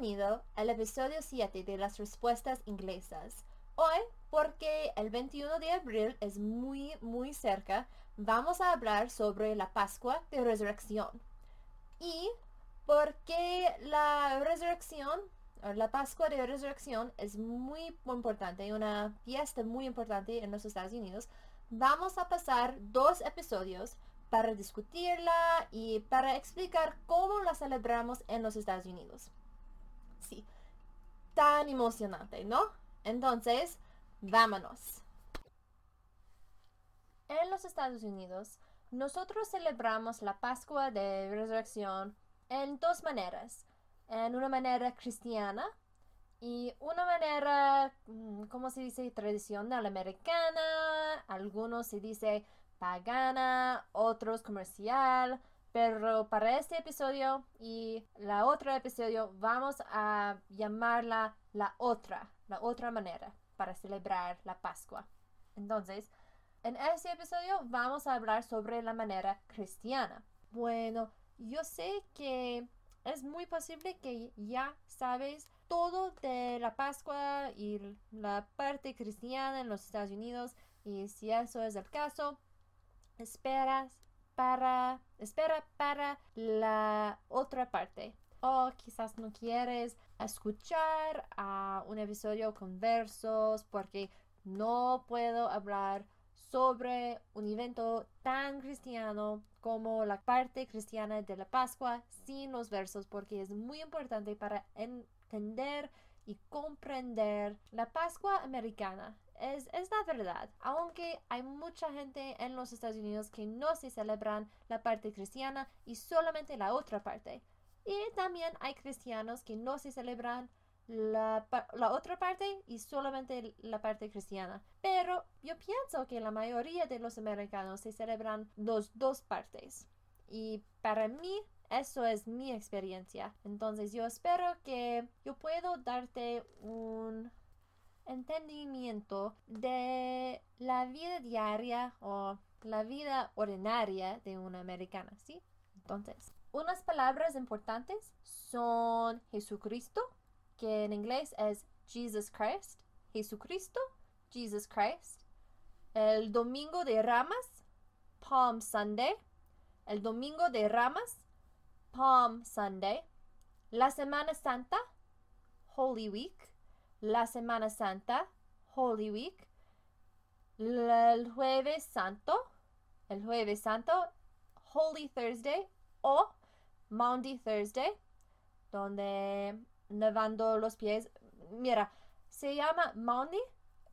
bienvenido al episodio 7 de las respuestas inglesas. Hoy, porque el 21 de abril es muy, muy cerca, vamos a hablar sobre la Pascua de Resurrección. Y porque la resurrección, o la Pascua de Resurrección es muy importante, una fiesta muy importante en los Estados Unidos, vamos a pasar dos episodios para discutirla y para explicar cómo la celebramos en los Estados Unidos. Sí, tan emocionante, ¿no? Entonces, vámonos. En los Estados Unidos, nosotros celebramos la Pascua de Resurrección en dos maneras. En una manera cristiana y una manera, mm, ¿cómo se dice? Tradicional americana. Algunos se dice pagana, otros comercial. Pero para este episodio y la otra episodio vamos a llamarla la otra, la otra manera para celebrar la Pascua. Entonces, en este episodio vamos a hablar sobre la manera cristiana. Bueno, yo sé que es muy posible que ya sabes todo de la Pascua y la parte cristiana en los Estados Unidos y si eso es el caso, esperas para, espera para la otra parte. O quizás no quieres escuchar a un episodio con versos porque no puedo hablar sobre un evento tan cristiano como la parte cristiana de la Pascua sin los versos porque es muy importante para entender y comprender la Pascua americana es, la verdad. Aunque hay mucha gente en los Estados Unidos que no se celebran la parte cristiana y solamente la otra parte. Y también hay cristianos que no se celebran la, la, otra parte y solamente la parte cristiana. Pero yo pienso que la mayoría de los americanos se celebran los dos partes. Y para mí eso es mi experiencia. Entonces yo espero que yo puedo darte un entendimiento de la vida diaria o la vida ordinaria de una americana, ¿sí? Entonces, unas palabras importantes son Jesucristo, que en inglés es Jesus Christ, Jesucristo, Jesus Christ. El domingo de ramas, Palm Sunday. El domingo de ramas, Palm Sunday. La Semana Santa, Holy Week la Semana Santa, Holy Week, el jueves santo, el jueves santo, Holy Thursday o Monday Thursday, donde nevando los pies. Mira, se llama Monday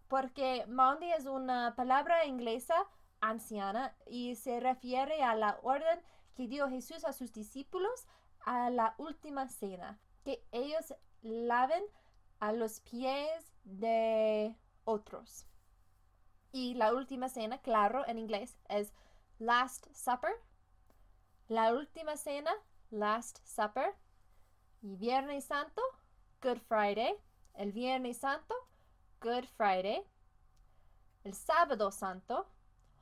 porque Monday es una palabra inglesa anciana y se refiere a la orden que dio Jesús a sus discípulos a la última cena, que ellos laven a los pies de otros. Y la última cena, claro, en inglés es Last Supper. La última cena, Last Supper. Y Viernes Santo, Good Friday. El Viernes Santo, Good Friday. El Sábado Santo,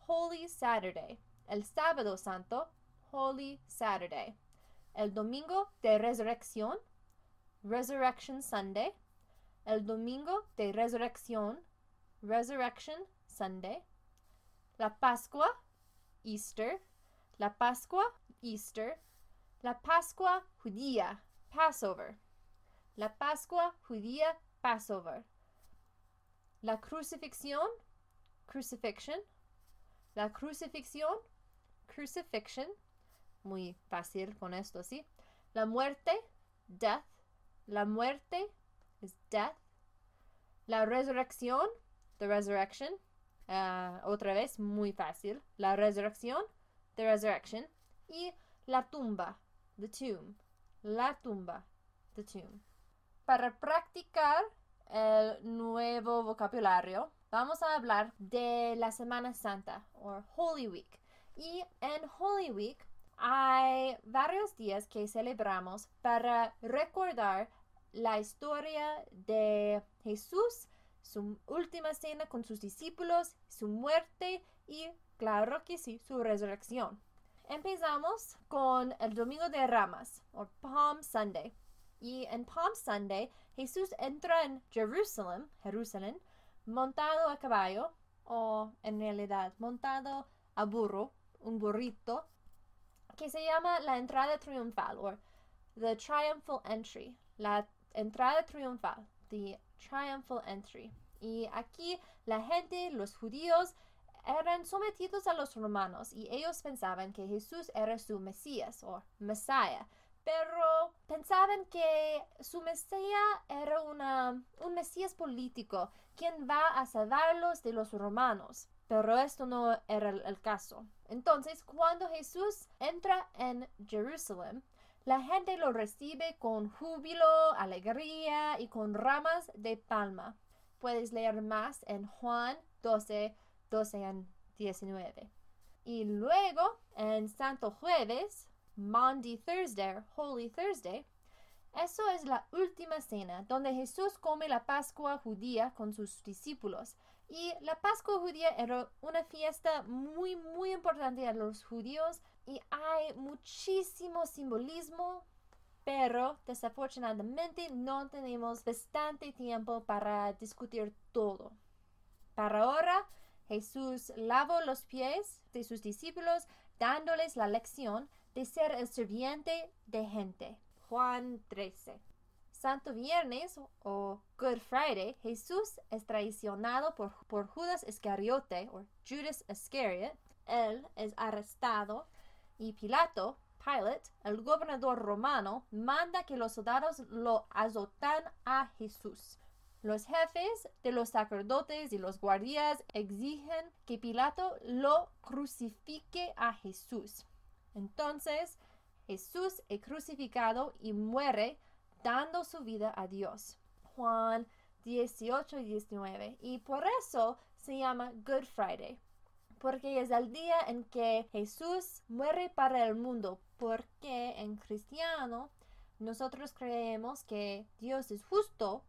Holy Saturday. El Sábado Santo, Holy Saturday. El Domingo de Resurrección, Resurrection Sunday el domingo de resurrección, Resurrection Sunday, la Pascua, Easter, la Pascua, Easter, la Pascua judía, Passover, la Pascua judía, Passover, la crucifixión, crucifixion, la crucifixión, crucifixion, muy fácil con esto, ¿sí? La muerte, death, la muerte, death. La resurrección, the resurrection. Ah, otra vez, muy fácil. La resurrección, the resurrection. Y la tumba, the tomb. La tumba, the tomb. Para practicar el nuevo vocabulario, vamos a hablar de la Semana Santa o Holy Week. Y en Holy Week hay varios días que celebramos para recordar la historia de Jesús, su última cena con sus discípulos, su muerte y, claro que sí, su resurrección. Empezamos con el Domingo de Ramas, o Palm Sunday. Y en Palm Sunday, Jesús entra en Jerusalén, Jerusalén, montado a caballo, o en realidad montado a burro, un burrito, que se llama la entrada triunfal, o the triumphal entry, la entrada triunfal, the triumphal entry. Y aquí la gente, los judíos, eran sometidos a los romanos y ellos pensaban que Jesús era su Mesías o Messiah, pero pensaban que su Mesías era una, un Mesías político, quien va a salvarlos de los romanos. Pero esto no era el caso. Entonces, cuando Jesús entra en Jerusalén, la gente lo recibe con júbilo, alegría y con ramas de palma. Puedes leer más en Juan 12, 12 a 19. Y luego, en Santo Jueves, Monday Thursday, Holy Thursday, eso es la última cena donde Jesús come la Pascua judía con sus discípulos. Y la Pascua judía era una fiesta muy, muy importante a los judíos y hay muchísimo simbolismo, pero desafortunadamente no tenemos bastante tiempo para discutir todo. Para ahora, Jesús lavó los pies de sus discípulos dándoles la lección de ser el sirviente de gente. Juan 13. Santo Viernes o Good Friday, Jesús es traicionado por, por Judas Iscariote o Judas Iscariot. Él es arrestado y Pilato, Pilate, el gobernador romano, manda que los soldados lo azotan a Jesús. Los jefes de los sacerdotes y los guardias exigen que Pilato lo crucifique a Jesús. Entonces, Jesús es crucificado y muere dando su vida a Dios. Juan 18 y 19. Y por eso se llama Good Friday, porque es el día en que Jesús muere para el mundo, porque en cristiano nosotros creemos que Dios es justo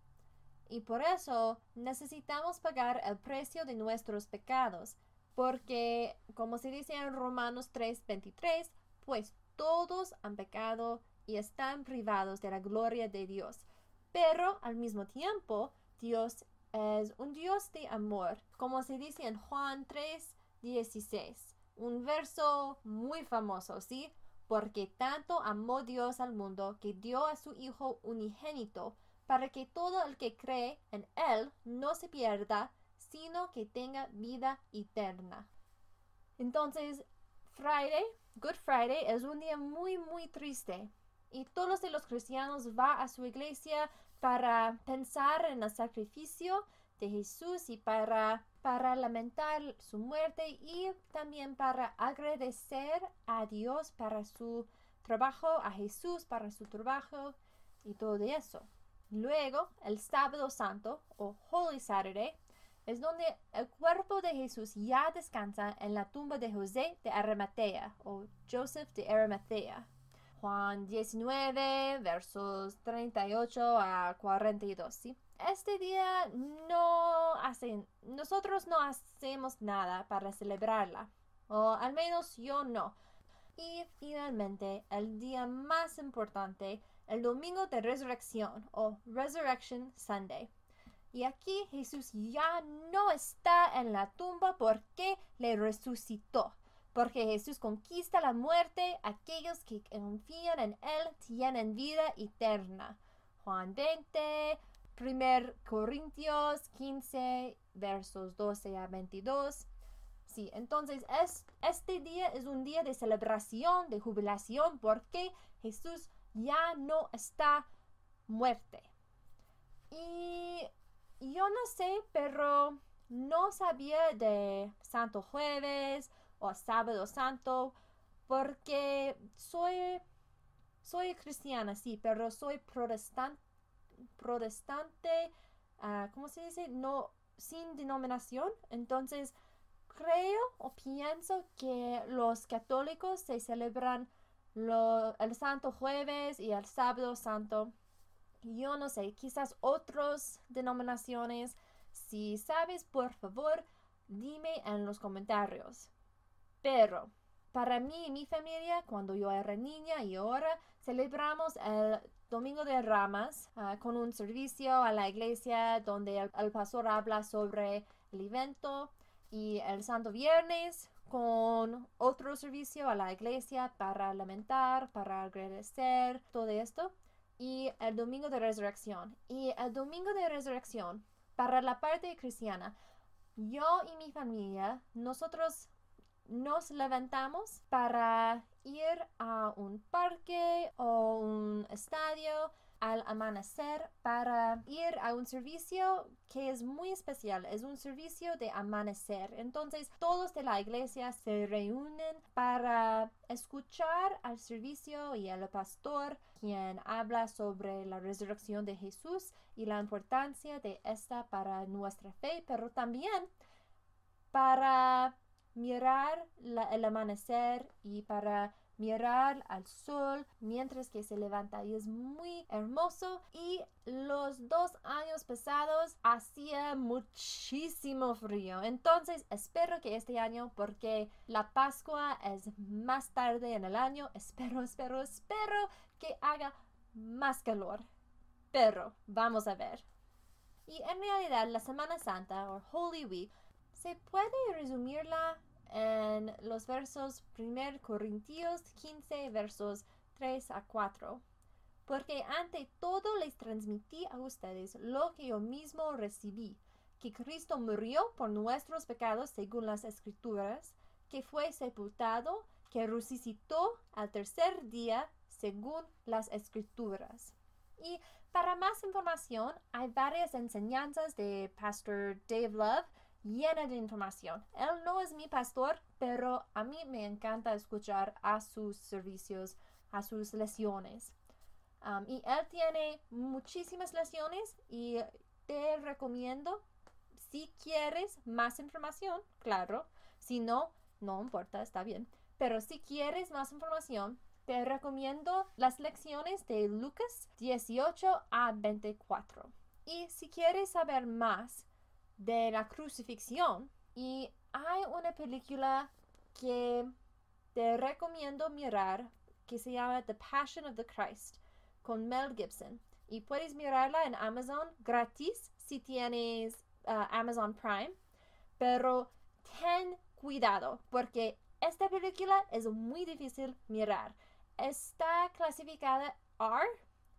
y por eso necesitamos pagar el precio de nuestros pecados, porque como se dice en Romanos 3:23, pues todos han pecado y están privados de la gloria de Dios. Pero al mismo tiempo, Dios es un Dios de amor, como se dice en Juan 3, 16. Un verso muy famoso, ¿sí? Porque tanto amó Dios al mundo que dio a su Hijo unigénito, para que todo el que cree en Él no se pierda, sino que tenga vida eterna. Entonces, Friday, Good Friday, es un día muy, muy triste. Y todos los cristianos van a su iglesia para pensar en el sacrificio de Jesús y para, para lamentar su muerte y también para agradecer a Dios para su trabajo, a Jesús para su trabajo y todo eso. Luego, el sábado santo o Holy Saturday es donde el cuerpo de Jesús ya descansa en la tumba de José de Arimatea o Joseph de Arimatea. Juan 19, versos 38 a 42. ¿sí? Este día no hacen, nosotros no hacemos nada para celebrarla, o al menos yo no. Y finalmente, el día más importante, el domingo de resurrección o Resurrection Sunday. Y aquí Jesús ya no está en la tumba porque le resucitó. Porque Jesús conquista la muerte, aquellos que confían en Él tienen vida eterna. Juan 20, 1 Corintios 15, versos 12 a 22. Sí, entonces es, este día es un día de celebración, de jubilación, porque Jesús ya no está muerte. Y yo no sé, pero no sabía de Santo Jueves o Sábado Santo porque soy soy cristiana, sí, pero soy protestante, protestante, uh, ¿cómo se dice? No, sin denominación. Entonces, creo o pienso que los católicos se celebran el Santo Jueves y el Sábado Santo. Yo no sé, quizás otras denominaciones. Si sabes, por favor, dime en los comentarios. Pero para mí y mi familia, cuando yo era niña y ahora celebramos el Domingo de Ramas ah, con un servicio a la iglesia donde el, pastor habla sobre el evento y el Santo Viernes con otro servicio a la iglesia para lamentar, para agradecer, todo esto. Y el Domingo de Resurrección. Y el Domingo de Resurrección, para la parte cristiana, yo y mi familia, nosotros nos levantamos para ir a un parque o un estadio al amanecer para ir a un servicio que es muy especial, es un servicio de amanecer. Entonces todos de la iglesia se reúnen para escuchar al servicio y al pastor quien habla sobre la resurrección de Jesús y la importancia de esta para nuestra fe, pero también para mirar el amanecer y para mirar al sol mientras que se levanta. Y es muy hermoso. Y los dos años pasados hacía muchísimo frío. Entonces espero que este año porque la pascua es más tarde en el año espero espero espero que haga más calor. Pero vamos a ver. Y en realidad la semana santa o holy week se puede resumirla en los versos 1 Corintios 15, versos 3 a 4. Porque ante todo les transmití a ustedes lo que yo mismo recibí, que Cristo murió por nuestros pecados según las Escrituras, que fue sepultado, que resucitó al tercer día según las Escrituras. Y para más información hay varias enseñanzas de Pastor Dave Love llena de información. Él no es mi pastor, pero a mí me encanta escuchar a sus servicios, a sus lesiones. Um, y él tiene muchísimas lesiones y te recomiendo, si quieres más información, claro, si no, no importa, está bien. Pero si quieres más información, te recomiendo las lecciones de Lucas 18 a 24. Y si quieres saber más, de la crucifixión. Y hay una película que te recomiendo mirar que se llama The Passion of the Christ con Mel Gibson. Y puedes mirarla en Amazon gratis si tienes uh, Amazon Prime. Pero ten cuidado porque esta película es muy difícil mirar. Está clasificada R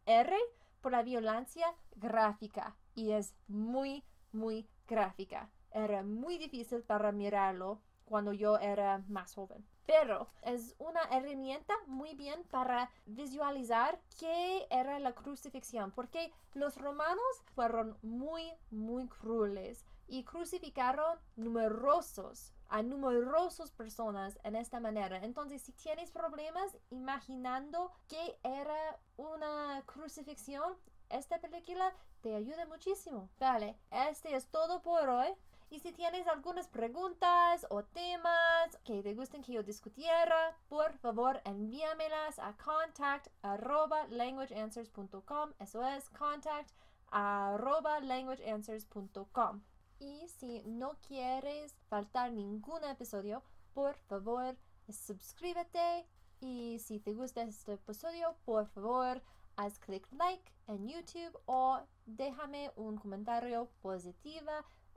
R por la violencia gráfica. Y es muy muy gráfica. Era muy difícil para mirarlo cuando yo era más joven. Pero es una herramienta muy bien para visualizar qué era la crucifixión, porque los romanos fueron muy, muy crueles y crucificaron numerosos a numerosas personas en esta manera. Entonces, si tienes problemas imaginando qué era una crucifixión, esta película te ayuda muchísimo. Vale, este es todo por hoy. Y si tienes algunas preguntas o temas que te gusten que yo discutiera, por favor envíamelas a contact languageanswers.com. Eso es contact languageanswers.com. Y si no quieres faltar ningún episodio, por favor suscríbete. Y si te gusta este episodio, por favor haz clic like en YouTube o déjame un comentario positivo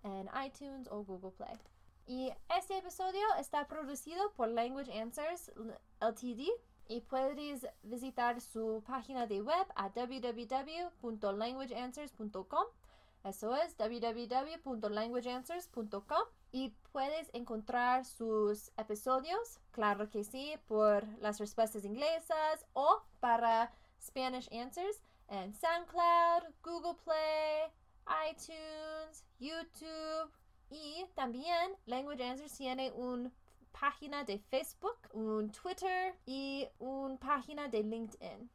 en iTunes o Google Play. Y este episodio está producido por Language Answers Ltd y puedes visitar su página de web a www.languageanswers.com. Eso es www.languageanswers.com y puedes encontrar sus episodios, claro que sí, por las respuestas inglesas o para Spanish Answers en SoundCloud, Google Play, iTunes, YouTube y también Language Answers tiene una página de Facebook, un Twitter y una página de LinkedIn.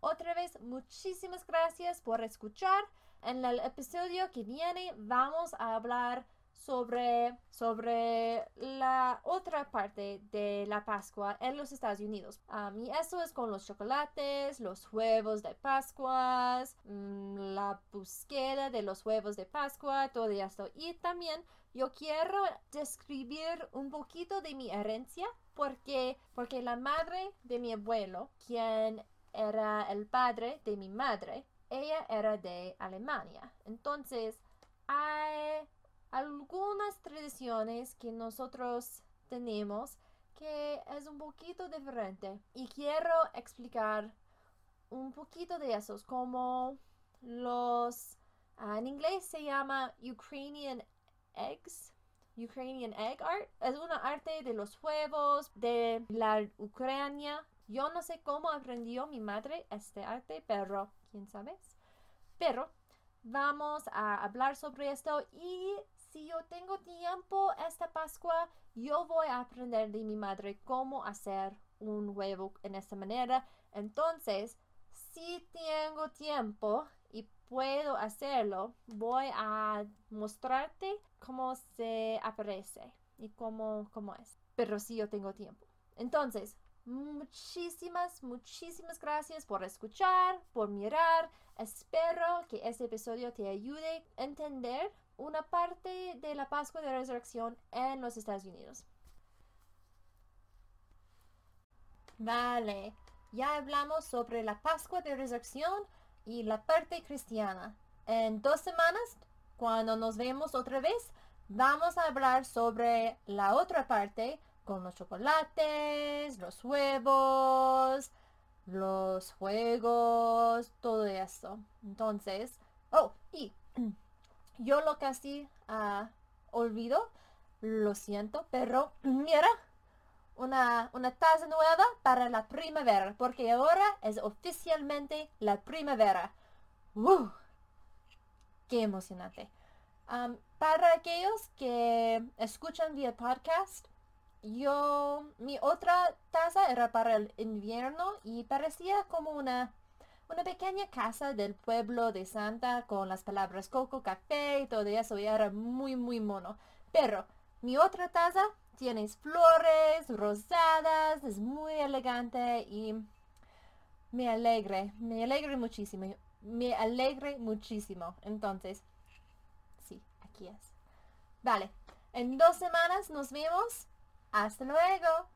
Otra vez, muchísimas gracias por escuchar. En el episodio que viene vamos a hablar sobre, sobre la otra parte de la Pascua en los Estados Unidos. y eso es con los chocolates, los huevos de Pascua, mm, la búsqueda de los huevos de Pascua, todo esto. Y también yo quiero describir un poquito de mi herencia porque, porque la madre de mi abuelo, quien era el padre de mi madre. Ella era de Alemania. Entonces, hay algunas tradiciones que nosotros tenemos que es un poquito diferente. Y quiero explicar un poquito de esos, como los, ah, en inglés se llama Ukrainian eggs. Ukrainian egg art es una arte de los huevos de la Ucrania. Yo no sé cómo aprendió mi madre este arte, pero quién sabe. Pero vamos a hablar sobre esto y si yo tengo tiempo esta Pascua, yo voy a aprender de mi madre cómo hacer un huevo en esta manera. Entonces, si tengo tiempo y puedo hacerlo, voy a mostrarte cómo se aparece y cómo, cómo es. Pero si yo tengo tiempo. Entonces, muchísimas, muchísimas gracias por escuchar, por mirar. Espero que este episodio te ayude a entender una parte de la Pascua de Resurrección en los Estados Unidos. Vale, ya hablamos sobre la Pascua de Resurrección y la parte cristiana. En dos semanas, cuando nos vemos otra vez, vamos a hablar sobre la otra parte con los chocolates, los huevos, los juegos, todo eso. Entonces, oh, y yo lo casi uh, olvido, lo siento, pero mira, una, una taza nueva para la primavera, porque ahora es oficialmente la primavera. ¡Uh! ¡Qué emocionante! para aquellos que escuchan vía podcast, yo, mi otra taza era para el invierno y parecía como una una pequeña casa del pueblo de Santa con las palabras coco, café y todo eso y era muy muy mono. Pero mi otra taza tiene flores rosadas, es muy elegante y me alegre, me alegre muchísimo, me alegre muchísimo. Entonces, sí, aquí es. Vale, en dos semanas nos vemos. Hasta luego.